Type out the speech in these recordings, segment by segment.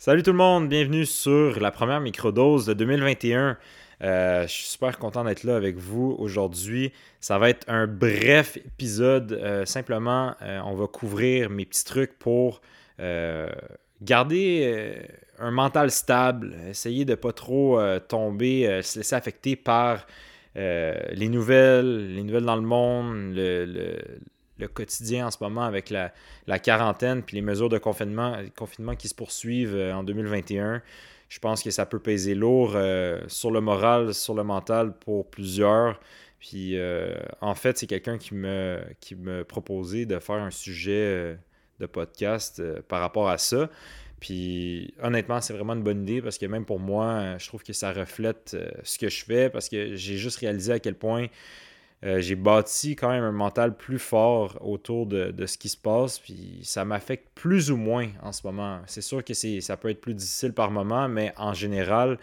Salut tout le monde, bienvenue sur la première microdose de 2021. Euh, je suis super content d'être là avec vous aujourd'hui. Ça va être un bref épisode. Euh, simplement, euh, on va couvrir mes petits trucs pour garder un mental stable, essayer de ne pas trop tomber, se laisser affecter par les nouvelles, les nouvelles dans le monde, le le quotidien en ce moment avec la, quarantaine puis les mesures de confinement, confinement qui se poursuivent euh, en 2021. Je pense que ça peut peser lourd euh, sur le moral, sur le mental pour plusieurs. Puis euh, en fait, c'est quelqu'un qui me, qui me proposait de faire un sujet de podcast par rapport à ça. Puis honnêtement, c'est vraiment une bonne idée parce que même pour moi, je trouve que ça reflète ce que je fais parce que j'ai juste réalisé à quel point euh, j'ai bâti quand même un mental plus fort autour de, ce qui se passe, puis ça m'affecte plus ou moins en ce moment. C'est sûr que ça peut être plus difficile par moment, mais en général,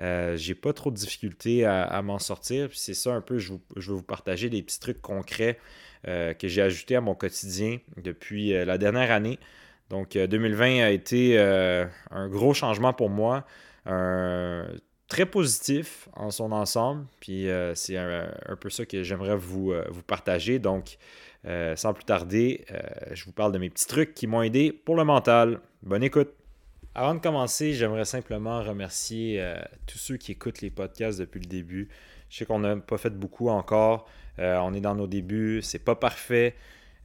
euh, j'ai pas trop de difficultés à, m'en sortir. C'est ça un peu, je, je, veux vous partager des petits trucs concrets euh, que j'ai ajoutés à mon quotidien depuis la dernière année. Donc 2020 a été un gros changement pour moi. Très positif en son ensemble. Puis euh, c'est un, peu ça que j'aimerais vous, euh, vous partager. Donc, euh, sans plus tarder, je vous parle de mes petits trucs qui m'ont aidé pour le mental. Bonne écoute. Avant de commencer, j'aimerais simplement remercier tous ceux qui écoutent les podcasts depuis le début. Je sais qu'on n'a pas fait beaucoup encore. on est dans nos débuts. C'est pas parfait.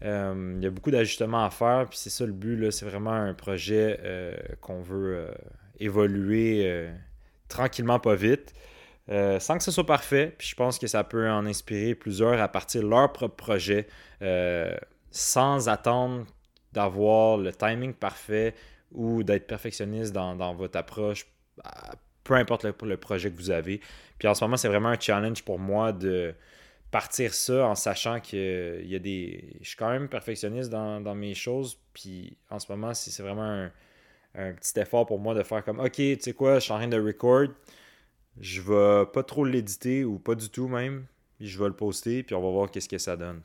il y a beaucoup d'ajustements à faire. Puis c'est ça le but. C'est vraiment un projet qu'on veut évoluer tranquillement, pas vite. Euh, sans que ce soit parfait, puis je pense que ça peut en inspirer plusieurs à partir de leur propre projet, euh, sans attendre d'avoir le timing parfait ou d'être perfectionniste dans, votre approche, peu importe le, projet que vous avez. Puis en ce moment, c'est vraiment un challenge pour moi de partir ça en sachant que il y a des. Je suis quand même perfectionniste dans, dans mes choses, puis en ce moment, c'est vraiment un un petit effort pour moi de faire comme OK, tu sais quoi, je suis en train de record, je vais pas trop l'éditer ou pas du tout même, puis je vais le poster, puis on va voir qu'est-ce que ça donne.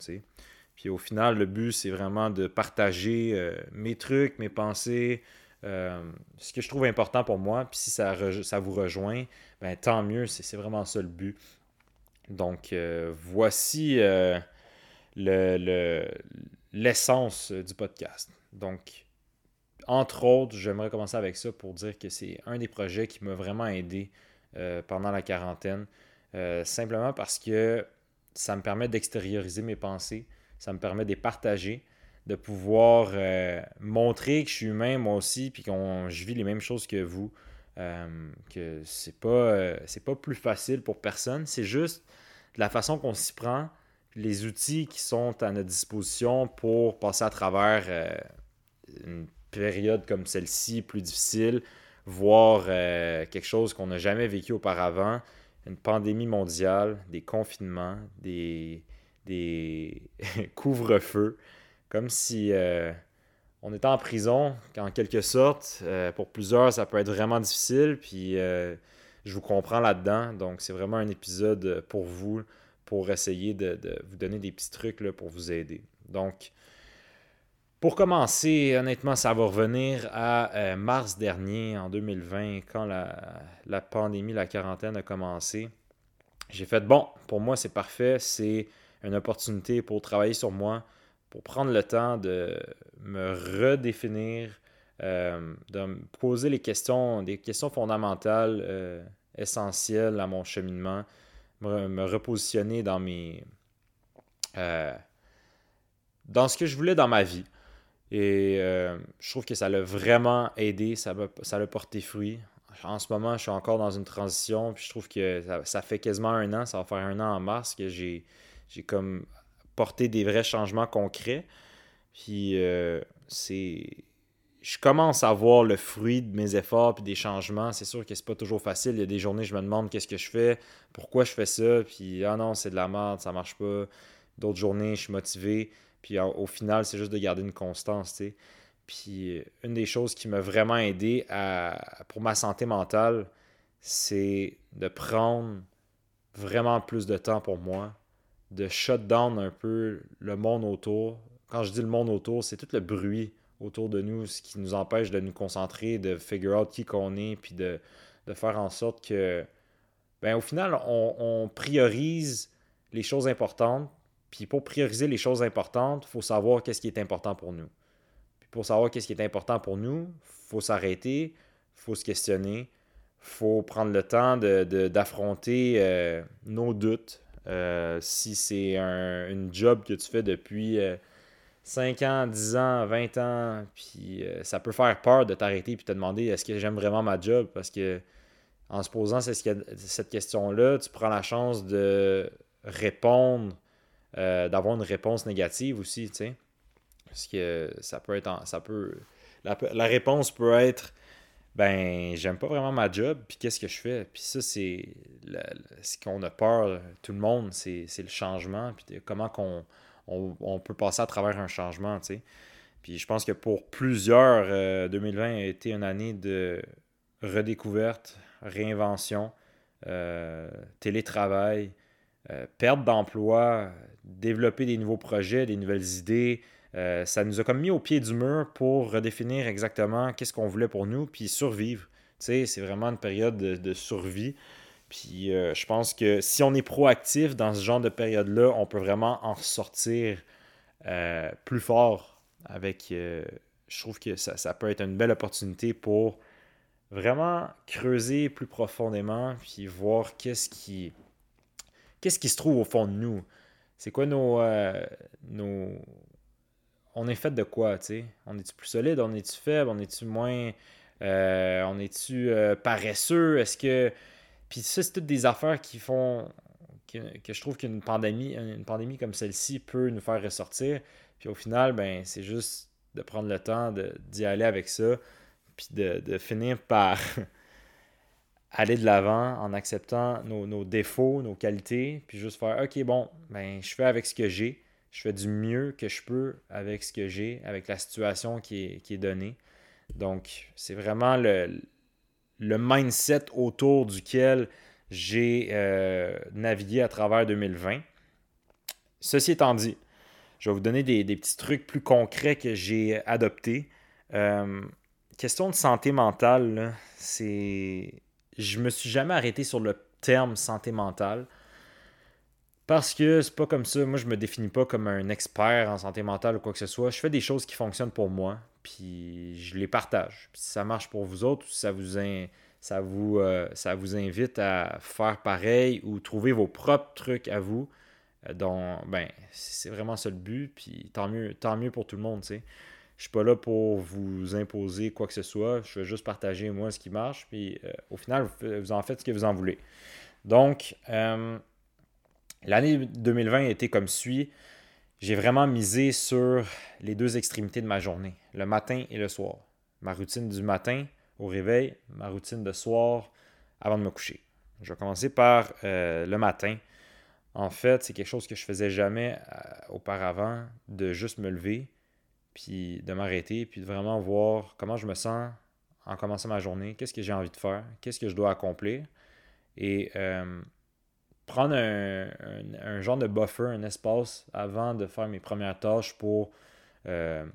Puis au final, le but, c'est vraiment de partager euh, mes trucs, mes pensées, euh, ce que je trouve important pour moi. Puis si ça, ça vous rejoint, ben, tant mieux, c'est vraiment ça le but. Donc euh, voici l'essence le, du podcast. Donc, entre autres, j'aimerais commencer avec ça pour dire que c'est un des projets qui m'a vraiment aidé euh, pendant la quarantaine. Euh, simplement parce que ça me permet d'extérioriser mes pensées, ça me permet de les partager, de pouvoir euh, montrer que je suis humain moi aussi, puis que je vis les mêmes choses que vous. que c'est pas, pas plus facile pour personne, c'est juste la façon qu'on s'y prend, les outils qui sont à notre disposition pour passer à travers une période comme celle-ci, plus difficile, voir euh, quelque chose qu'on n'a jamais vécu auparavant, une pandémie mondiale, des confinements, des, des couvre-feux, comme si euh, on était en prison, en quelque sorte. Euh, pour plusieurs, ça peut être vraiment difficile, puis je vous comprends là-dedans. Donc, c'est vraiment un épisode pour vous, pour essayer de, de vous donner des petits trucs là, pour vous aider. Donc, pour commencer, honnêtement, ça va revenir à euh, mars dernier, en 2020, quand la, pandémie, la quarantaine a commencé. J'ai fait, bon, pour moi, c'est parfait. C'est une opportunité pour travailler sur moi, pour prendre le temps de me redéfinir, euh, de me poser les questions, des questions fondamentales, euh, essentielles à mon cheminement, me, repositionner dans mes... dans ce que je voulais dans ma vie. Et euh, je trouve que ça l'a vraiment aidé, ça l'a porté fruit. En ce moment, je suis encore dans une transition, puis je trouve que ça, fait quasiment un an, ça va faire un an en mars que j'ai comme porté des vrais changements concrets. Puis euh, c'est. Je commence à voir le fruit de mes efforts puis des changements. C'est sûr que c'est pas toujours facile. Il y a des journées, je me demande qu'est-ce que je fais, pourquoi je fais ça, puis ah non, c'est de la merde, ça marche pas. D'autres journées, je suis motivé. Puis au final, c'est juste de garder une constance, tu sais. Puis une des choses qui m'a vraiment aidé pour ma santé mentale, c'est de prendre vraiment plus de temps pour moi, de shut down un peu le monde autour. Quand je dis le monde autour, c'est tout le bruit autour de nous, ce qui nous empêche de nous concentrer, de figure out qui qu'on est, puis de, faire en sorte que, ben, au final, on, priorise les choses importantes. Puis pour prioriser les choses importantes, il faut savoir qu'est-ce qui est important pour nous. Puis pour savoir qu'est-ce qui est important pour nous, il faut s'arrêter, il faut se questionner, il faut prendre le temps d'affronter de, euh, nos doutes. Euh, si c'est un une job que tu fais depuis... Euh, 5 ans, 10 ans, 20 ans, puis euh, ça peut faire peur de t'arrêter puis te demander est-ce que j'aime vraiment ma job? Parce que en se posant cette question-là, tu prends la chance de répondre, euh, d'avoir une réponse négative aussi, tu sais. Parce que ça peut être ça peut la, réponse peut être ben j'aime pas vraiment ma job puis qu'est-ce que je fais? Puis ça c'est ce qu'on a peur tout le monde c'est le changement puis comment qu'on on, peut passer à travers un changement, tu sais. Puis je pense que pour plusieurs, 2020 euh, a été une année de redécouverte, réinvention, euh, télétravail, perte d'emploi, développer des nouveaux projets, des nouvelles idées. ça nous a comme mis au pied du mur pour redéfinir exactement qu'est-ce qu'on voulait pour nous, puis survivre. C'est vraiment une période de survie. Puis euh, je pense que si on est proactif dans ce genre de période-là, on peut vraiment en ressortir euh, plus fort avec. Euh, je trouve que ça, peut être une belle opportunité pour vraiment creuser plus profondément, puis voir qu'est-ce qui. Qu'est-ce qui se trouve au fond de nous? C'est quoi nos, nos. On est fait de quoi, tu sais? On est-tu plus solide? On est-tu faible? On est-tu moins. on est-tu paresseux? Est-ce que puis ça, c'est toutes des affaires qui font que, je trouve qu'une pandémie, une pandémie comme celle-ci peut nous faire ressortir. Puis au final, ben, c'est juste de prendre le temps d'y aller avec ça, puis de, finir par aller de l'avant en acceptant nos, défauts, nos qualités, puis juste faire OK, bon, ben, je fais avec ce que j'ai, je fais du mieux que je peux avec ce que j'ai, avec la situation qui est, qui est donnée. Donc, c'est vraiment le, le mindset autour duquel j'ai euh, navigué à travers 2020. Ceci étant dit, je vais vous donner des, petits trucs plus concrets que j'ai adoptés. Euh, question de santé mentale, c'est. Je me suis jamais arrêté sur le terme santé mentale. Parce que c'est pas comme ça. Moi, je me définis pas comme un expert en santé mentale ou quoi que ce soit. Je fais des choses qui fonctionnent pour moi puis je les partage. si ça marche pour vous autres, ça vous, ça, vous, euh, ça vous invite à faire pareil ou trouver vos propres trucs à vous, euh, ben, c'est vraiment ça le but, puis tant mieux, tant mieux pour tout le monde, tu sais. Je suis pas là pour vous imposer quoi que ce soit, je veux juste partager moi ce qui marche, puis euh, au final, vous, en faites ce que vous en voulez. Donc, l'année 2020 a été comme suit j'ai vraiment misé sur les deux extrémités de ma journée, le matin et le soir. Ma routine du matin au réveil, ma routine de soir avant de me coucher. Je vais commencer par euh, le matin. En fait, c'est quelque chose que je faisais jamais euh, auparavant, de juste me lever, puis de m'arrêter, puis de vraiment voir comment je me sens en commençant ma journée, qu'est-ce que j'ai envie de faire, qu'est-ce que je dois accomplir. Et euh, prendre un, genre de buffer, un espace avant de faire mes premières tâches pour euh,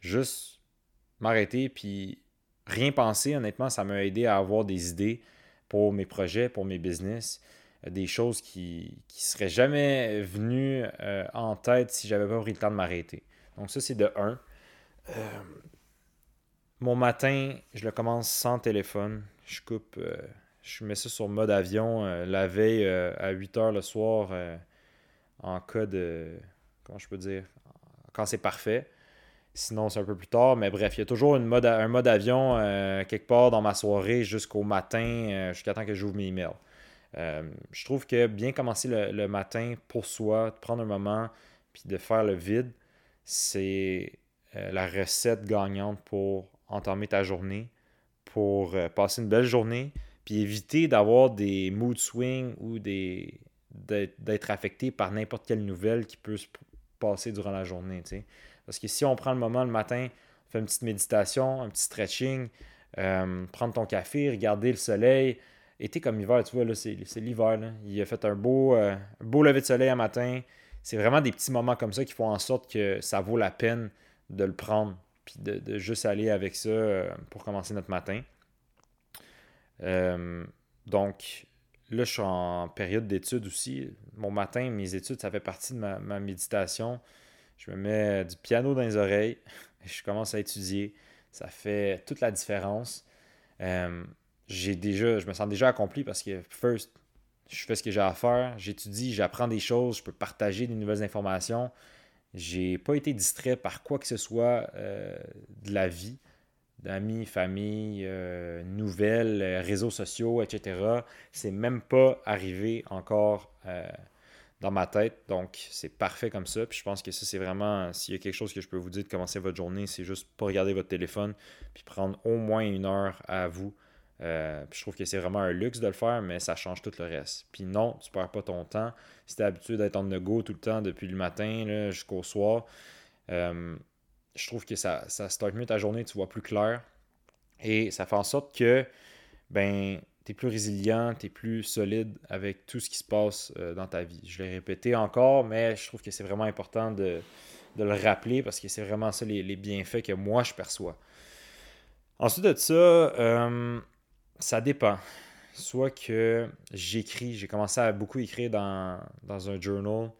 juste m'arrêter puis rien penser. Honnêtement, ça m'a aidé à avoir des idées pour mes projets, pour mes business, des choses qui ne seraient jamais venues euh, en tête si j'avais pas pris le temps de m'arrêter. Donc ça, c'est de 1. mon matin, je le commence sans téléphone. Je coupe je mets ça sur mode avion euh, la veille euh, à 8 heures le soir euh, en cas de. Comment je peux dire Quand c'est parfait. Sinon, c'est un peu plus tard. Mais bref, il y a toujours un mode avion quelque part dans ma soirée jusqu'au matin, jusqu'à temps que j'ouvre mes emails. je trouve que bien commencer le, matin pour soi, de prendre un moment puis de faire le vide, c'est la recette gagnante pour entamer ta journée, pour passer une belle journée, puis éviter d'avoir des mood swings ou d'être affecté par n'importe quelle nouvelle qui peut se passer durant la journée. Parce que si on prend le moment le matin, on fait une petite méditation, un petit stretching, euh, prendre ton café, regarder le soleil. Été comme hiver, tu vois, c'est, l'hiver. Il a fait un beau, euh, beau lever de soleil un matin. C'est vraiment des petits moments comme ça qui font en sorte que ça vaut la peine de le prendre puis de, juste aller avec ça euh, pour commencer notre matin. Euh, donc, là, je suis en période d'études aussi. Mon matin, mes études, ça fait partie de ma, méditation. Je me mets du piano dans les oreilles, et je commence à étudier. Ça fait toute la différence. Euh, j'ai déjà, je me sens déjà accompli parce que, first, je fais ce que j'ai à faire, j'étudie, j'apprends des choses, je peux partager des nouvelles informations. J'ai pas été distrait par quoi que ce soit euh, de la vie, d'amis, famille, euh, nouvelles, euh, réseaux sociaux, etc. C'est même pas arrivé encore dans ma tête. Donc, c'est parfait comme ça. Puis je pense que ça, c'est vraiment, s'il y a quelque chose que je peux vous dire de commencer votre journée, c'est juste pas regarder votre téléphone, puis prendre au moins une heure à vous euh, je trouve que c'est vraiment un luxe de le faire, mais ça change tout le reste. Puis non, tu perds pas ton temps. Si tu es habitué d'être en go tout le temps depuis le matin jusqu'au soir, euh, je trouve que ça, ça start mieux ta journée, tu vois plus clair. Et ça fait en sorte que ben, tu es plus résilient, tu es plus solide avec tout ce qui se passe euh, dans ta vie. Je l'ai répété encore, mais je trouve que c'est vraiment important de, le rappeler parce que c'est vraiment ça les, les, bienfaits que moi je perçois. Ensuite de ça, ça dépend. Soit que j'écris, j'ai commencé à beaucoup écrire dans, un journal,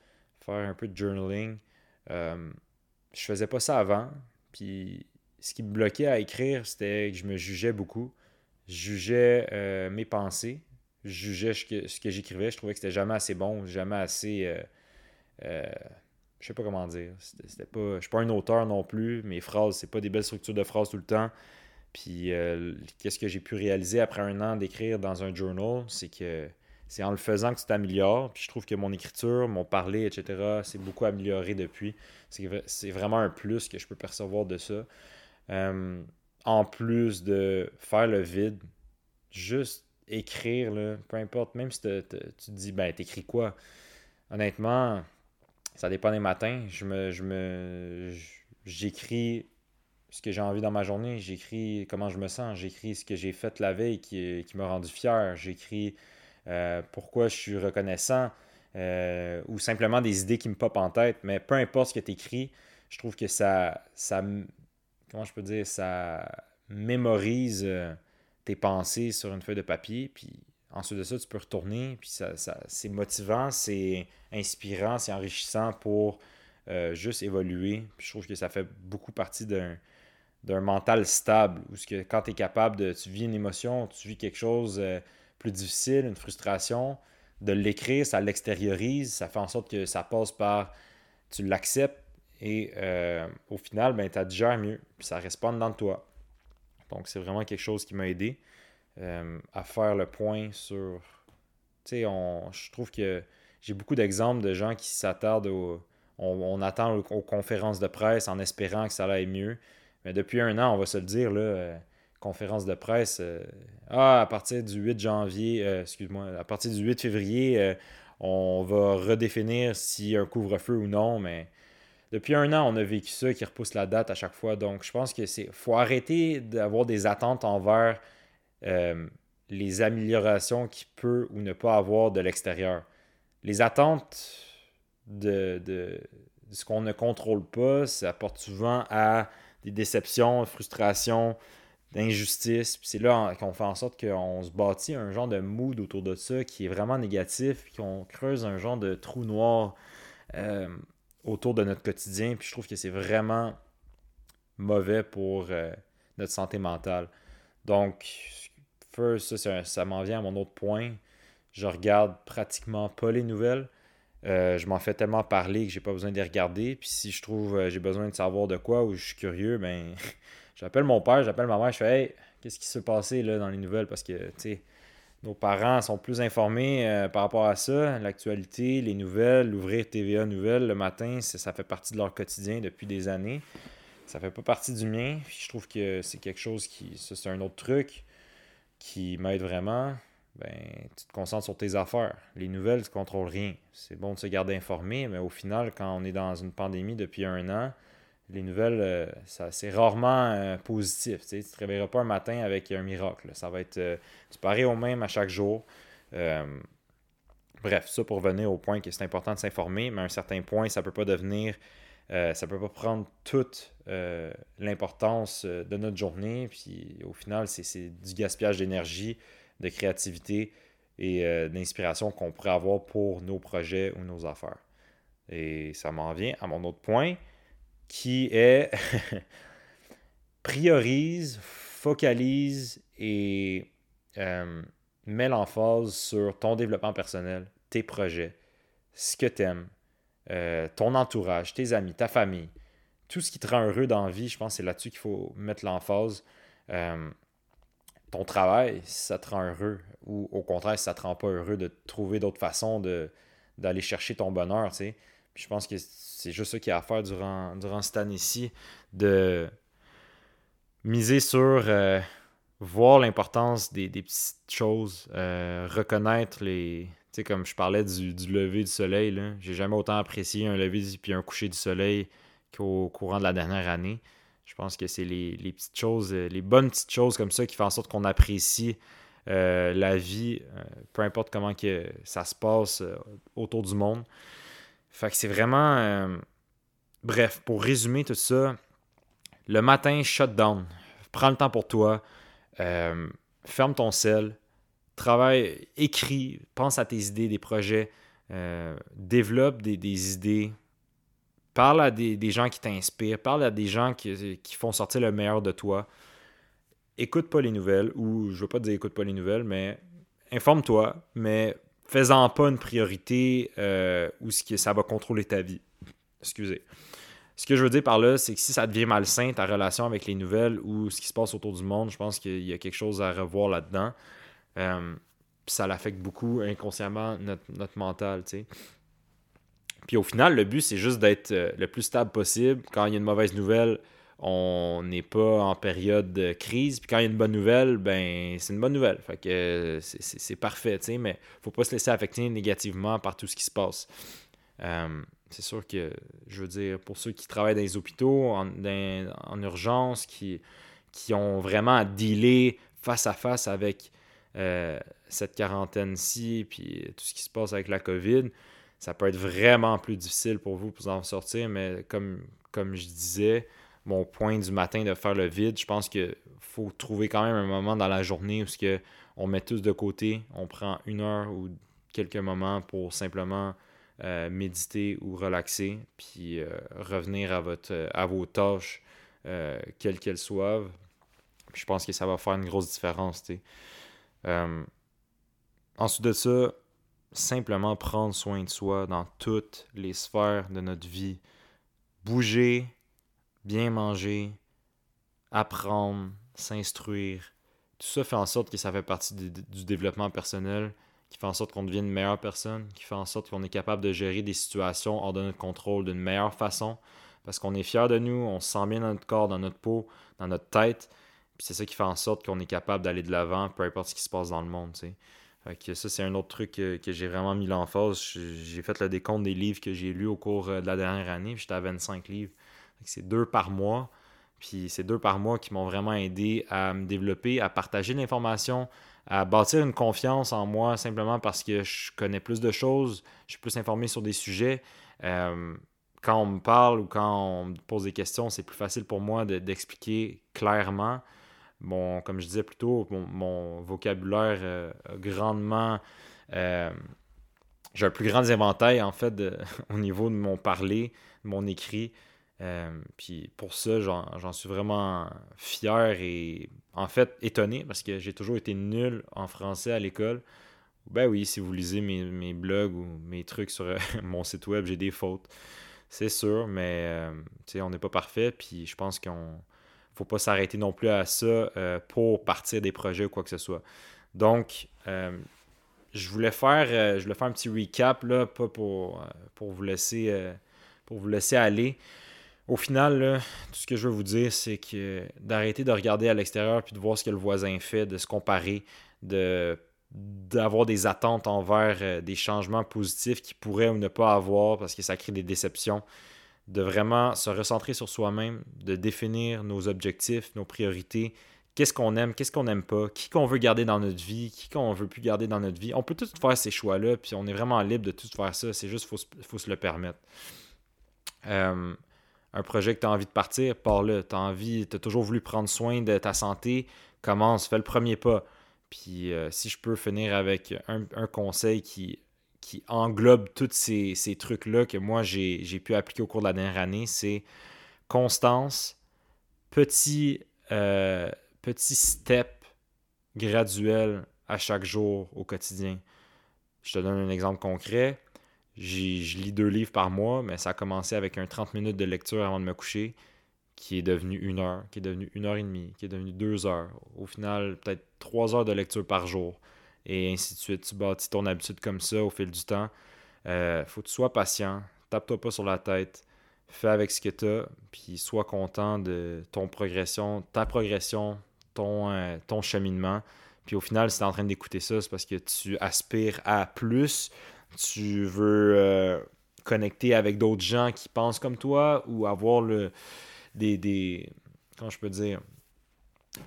faire un peu de journaling. Euh, je faisais pas ça avant. Puis ce qui me bloquait à écrire, c'était que je me jugeais beaucoup. Je jugeais euh, mes pensées. Je jugeais ce que, j'écrivais. Je trouvais que c'était jamais assez bon, jamais assez. Euh, euh, je sais pas comment dire. C'était pas, je suis pas un auteur non plus. Mes phrases, c'est pas des belles structures de phrases tout le temps. Puis euh, qu'est-ce que j'ai pu réaliser après un an d'écrire dans un journal, c'est que c'est en le faisant que tu t'améliores. Puis je trouve que mon écriture, mon parler, etc., c'est beaucoup amélioré depuis. C'est vraiment un plus que je peux percevoir de ça. Euh, en plus de faire le vide, juste écrire, peu importe, même si tu te dis, ben, t'écris quoi? Honnêtement, ça dépend des matins. Je me, je me, j'écris ce que j'ai envie dans ma journée, j'écris comment je me sens, j'écris ce que j'ai fait la veille qui, qui m'a rendu fier, j'écris euh, pourquoi je suis reconnaissant, euh, ou simplement des idées qui me popent en tête. Mais peu importe ce que tu écris, je trouve que ça, ça, comment je peux dire, ça mémorise euh, tes pensées sur une feuille de papier, puis ensuite de ça, tu peux retourner, puis ça, ça c'est motivant, c'est inspirant, c'est enrichissant pour juste évoluer. Puis je trouve que ça fait beaucoup partie d'un d'un mental stable, où que quand tu es capable de, tu vis une émotion, tu vis quelque chose euh, plus difficile, une frustration, de l'écrire, ça l'extériorise, ça fait en sorte que ça passe par, tu l'acceptes et euh, au final, ben, tu déjà mieux, puis ça reste pas dedans de toi. Donc c'est vraiment quelque chose qui m'a aidé euh, à faire le point sur, tu sais, je trouve que j'ai beaucoup d'exemples de gens qui s'attardent au, on, attend aux conférences de presse en espérant que ça aille mieux. Mais depuis un an, on va se le dire, là, euh, conférence de presse, euh, ah, à partir du 8 janvier, euh, excuse-moi, à partir du 8 février, on va redéfinir s'il y a un couvre-feu ou non, mais depuis un an, on a vécu ça qui repousse la date à chaque fois. Donc, je pense que c'est faut arrêter d'avoir des attentes envers les améliorations qu'il peut ou ne pas avoir de l'extérieur. Les attentes de, de ce qu'on ne contrôle pas, ça porte souvent à des déceptions, frustrations, d'injustice. c'est là qu'on fait en sorte qu'on se bâtit un genre de mood autour de ça qui est vraiment négatif, qu'on creuse un genre de trou noir euh, autour de notre quotidien. Puis je trouve que c'est vraiment mauvais pour euh, notre santé mentale. Donc, ça, ça m'en vient à mon autre point. Je regarde pratiquement pas les nouvelles. Euh, je m'en fais tellement parler que j'ai pas besoin de les regarder. Puis si je trouve euh, j'ai besoin de savoir de quoi ou je suis curieux, ben j'appelle mon père, j'appelle ma mère, je fais Hey, qu'est-ce qui s'est passé là, dans les nouvelles? Parce que tu sais, nos parents sont plus informés euh, par rapport à ça, l'actualité, les nouvelles, l'ouvrir TVA Nouvelles le matin, ça fait partie de leur quotidien depuis des années. Ça fait pas partie du mien. je trouve que c'est quelque chose qui. C'est un autre truc qui m'aide vraiment ben, tu te concentres sur tes affaires. Les nouvelles, tu ne contrôles rien. C'est bon de se garder informé, mais au final, quand on est dans une pandémie depuis un an, les nouvelles, euh, ça, c'est rarement euh, positif. Tu ne te réveilleras pas un matin avec un miracle. Ça va être euh, tu parais au même à chaque jour. bref, ça pour venir au point que c'est important de s'informer, mais à un certain point, ça ne peut pas devenir euh, ça peut pas prendre toute euh, l'importance euh, de notre journée. Puis au final, c'est du gaspillage d'énergie, de créativité et d'inspiration qu'on pourrait avoir pour nos projets ou nos affaires. Et ça m'en vient à mon autre point qui est priorise, focalise et met l'emphase sur ton développement personnel, tes projets, ce que tu aimes, euh, ton entourage, tes amis, ta famille, tout ce qui te rend heureux dans la vie, je pense que c'est là-dessus qu'il faut mettre l'emphase. Euh, ton travail, si ça te rend heureux, ou au contraire, si ça te rend pas heureux, de trouver d'autres façons d'aller chercher ton bonheur, tu sais. je pense que c'est juste ça qu'il y a à faire durant, durant cette année-ci, de miser sur euh, voir l'importance des, petites choses, reconnaître les, sais, comme je parlais du, lever du soleil, j'ai jamais autant apprécié un lever puis un coucher du soleil qu'au courant de la dernière année. Je pense que c'est les, petites choses, euh, les bonnes petites choses comme ça qui font en sorte qu'on apprécie euh, la vie, euh, peu importe comment que ça se passe autour du monde. Fait que c'est vraiment. bref, pour résumer tout ça, le matin, shut down. Prends le temps pour toi. ferme ton sel travaille, écris, pense à tes idées, des projets, développe des, idées, parle à des, gens qui t'inspirent, parle à des gens qui, font sortir le meilleur de toi. Écoute pas les nouvelles, ou je veux pas te dire écoute pas les nouvelles, mais informe-toi, mais fais-en pas une priorité euh, où ça va contrôler ta vie. Excusez. Ce que je veux dire par là, c'est que si ça devient malsain, ta relation avec les nouvelles ou ce qui se passe autour du monde, je pense qu'il y a quelque chose à revoir là-dedans. Euh, ça l'affecte beaucoup inconsciemment notre, mental, tu sais. Puis au final, le but, c'est juste d'être euh, le plus stable possible. Quand il y a une mauvaise nouvelle, on n'est pas en période de crise. Puis quand il y a une bonne nouvelle, ben c'est une bonne nouvelle. Fait que c'est parfait, tu sais, mais faut pas se laisser affecter négativement par tout ce qui se passe. Euh, c'est sûr que, je veux dire, pour ceux qui travaillent dans les hôpitaux, en, en urgence, qui, qui ont vraiment à dealer face à face avec euh, cette quarantaine-ci, puis tout ce qui se passe avec la COVID, ça peut être vraiment plus difficile pour vous pour en sortir, mais comme, comme je disais, mon point du matin de faire le vide, je pense qu'il faut trouver quand même un moment dans la journée où que on met tous de côté, on prend une heure ou quelques moments pour simplement euh, méditer ou relaxer, puis euh, revenir à, votre, à vos tâches, quelles qu'elles soient. je pense que ça va faire une grosse différence. Euh, ensuite de ça, simplement prendre soin de soi dans toutes les sphères de notre vie. Bouger, bien manger, apprendre, s'instruire. Tout ça fait en sorte que ça fait partie du, développement personnel, qui fait en sorte qu'on devienne une meilleure personne, qui fait en sorte qu'on est capable de gérer des situations hors de notre contrôle d'une meilleure façon, parce qu'on est fier de nous, on se sent bien dans notre corps, dans notre peau, dans notre tête, c'est ça qui fait en sorte qu'on est capable d'aller de l'avant, peu importe ce qui se passe dans le monde. Que ça, c'est un autre truc que, j'ai vraiment mis l'emphase. J'ai fait le décompte des livres que j'ai lus au cours euh, de la dernière année. J'étais à 25 livres. C'est deux par mois. Puis c'est deux par mois qui m'ont vraiment aidé à me développer, à partager l'information, à bâtir une confiance en moi simplement parce que je connais plus de choses, je suis plus informé sur des sujets. Euh, quand on me parle ou quand on me pose des questions, c'est plus facile pour moi d'expliquer clairement Bon, comme je disais plus tôt, mon, vocabulaire euh, grandement. Euh, j'ai un plus grand éventail, en fait, au niveau de mon parler, de mon écrit. Euh, puis pour ça, j'en suis vraiment fier et en fait étonné parce que j'ai toujours été nul en français à l'école. Ben oui, si vous lisez mes, mes blogs ou mes trucs sur mon site web, j'ai des fautes. C'est sûr, mais on n'est pas parfait. Puis je pense qu'on faut pas s'arrêter non plus à ça euh, pour partir des projets ou quoi que ce soit. Donc, euh, je voulais faire euh, je voulais faire un petit recap là, pas pour, pour vous laisser pour vous laisser aller. Au final, tout ce que je veux vous dire, c'est que d'arrêter de regarder à l'extérieur puis de voir ce que le voisin fait, de se comparer, de d'avoir des attentes envers des changements positifs qui pourraient ou ne pas avoir parce que ça crée des déceptions de vraiment se recentrer sur soi-même, de définir nos objectifs, nos priorités, qu'est-ce qu'on aime, qu'est-ce qu'on n'aime pas, qui qu'on veut garder dans notre vie, qui qu'on veut plus garder dans notre vie. On peut tout faire ces choix-là, puis on est vraiment libre de tout faire ça, c'est juste qu'il faut, se le permettre. Euh, un projet que tu as envie de partir, pars-le. Tu as envie, tu toujours voulu prendre soin de ta santé, commence, fais le premier pas. Puis euh, si je peux finir avec un, conseil qui, qui englobe tous ces, trucs-là que moi j'ai pu appliquer au cours de la dernière année, c'est constance, petit, euh, petit step graduel à chaque jour au quotidien. Je te donne un exemple concret. Je lis deux livres par mois, mais ça a commencé avec un 30 minutes de lecture avant de me coucher, qui est devenu une heure, qui est devenu une heure et demie, qui est devenu deux heures. Au final, peut-être trois heures de lecture par jour. Et ainsi de suite. Tu bâtis ton habitude comme ça au fil du temps. Euh, faut que tu sois patient. Tape-toi pas sur la tête. Fais avec ce que tu as. Puis sois content de ton progression, ta progression, ton, euh, ton cheminement. Puis au final, si tu es en train d'écouter ça, c'est parce que tu aspires à plus, tu veux euh, connecter avec d'autres gens qui pensent comme toi ou avoir le, des, des comment je peux dire,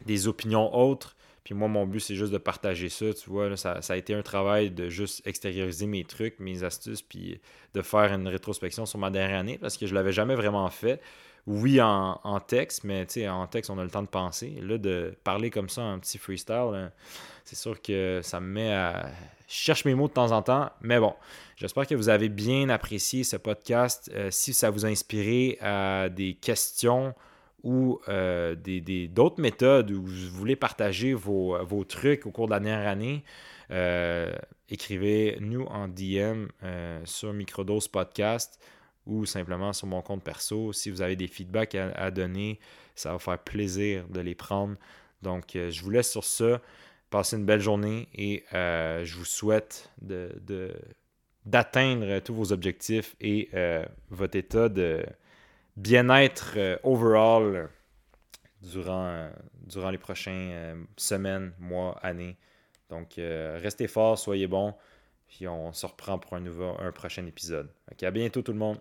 des opinions autres. Puis moi, mon but, c'est juste de partager ça. Tu vois, ça, a été un travail de juste extérioriser mes trucs, mes astuces, puis de faire une rétrospection sur ma dernière année parce que je ne l'avais jamais vraiment fait. Oui, en, texte, mais en texte, on a le temps de penser. Là, de parler comme ça, un petit freestyle, c'est sûr que ça me met à je cherche mes mots de temps en temps, mais bon, j'espère que vous avez bien apprécié ce podcast. Euh, si ça vous a inspiré à des questions ou euh, d'autres méthodes où vous voulez partager vos, trucs au cours de la dernière année, euh, écrivez-nous en DM sur Microdose Podcast ou simplement sur mon compte perso. Si vous avez des feedbacks à donner, ça va faire plaisir de les prendre. Donc, je vous laisse sur ça. Passez une belle journée et euh, je vous souhaite d'atteindre de, tous vos objectifs et euh, votre état de bien-être euh, overall durant, durant les prochaines semaines, mois, années. Donc, restez forts, soyez bons, puis on se reprend pour un, nouveau, un prochain épisode. à bientôt tout le monde.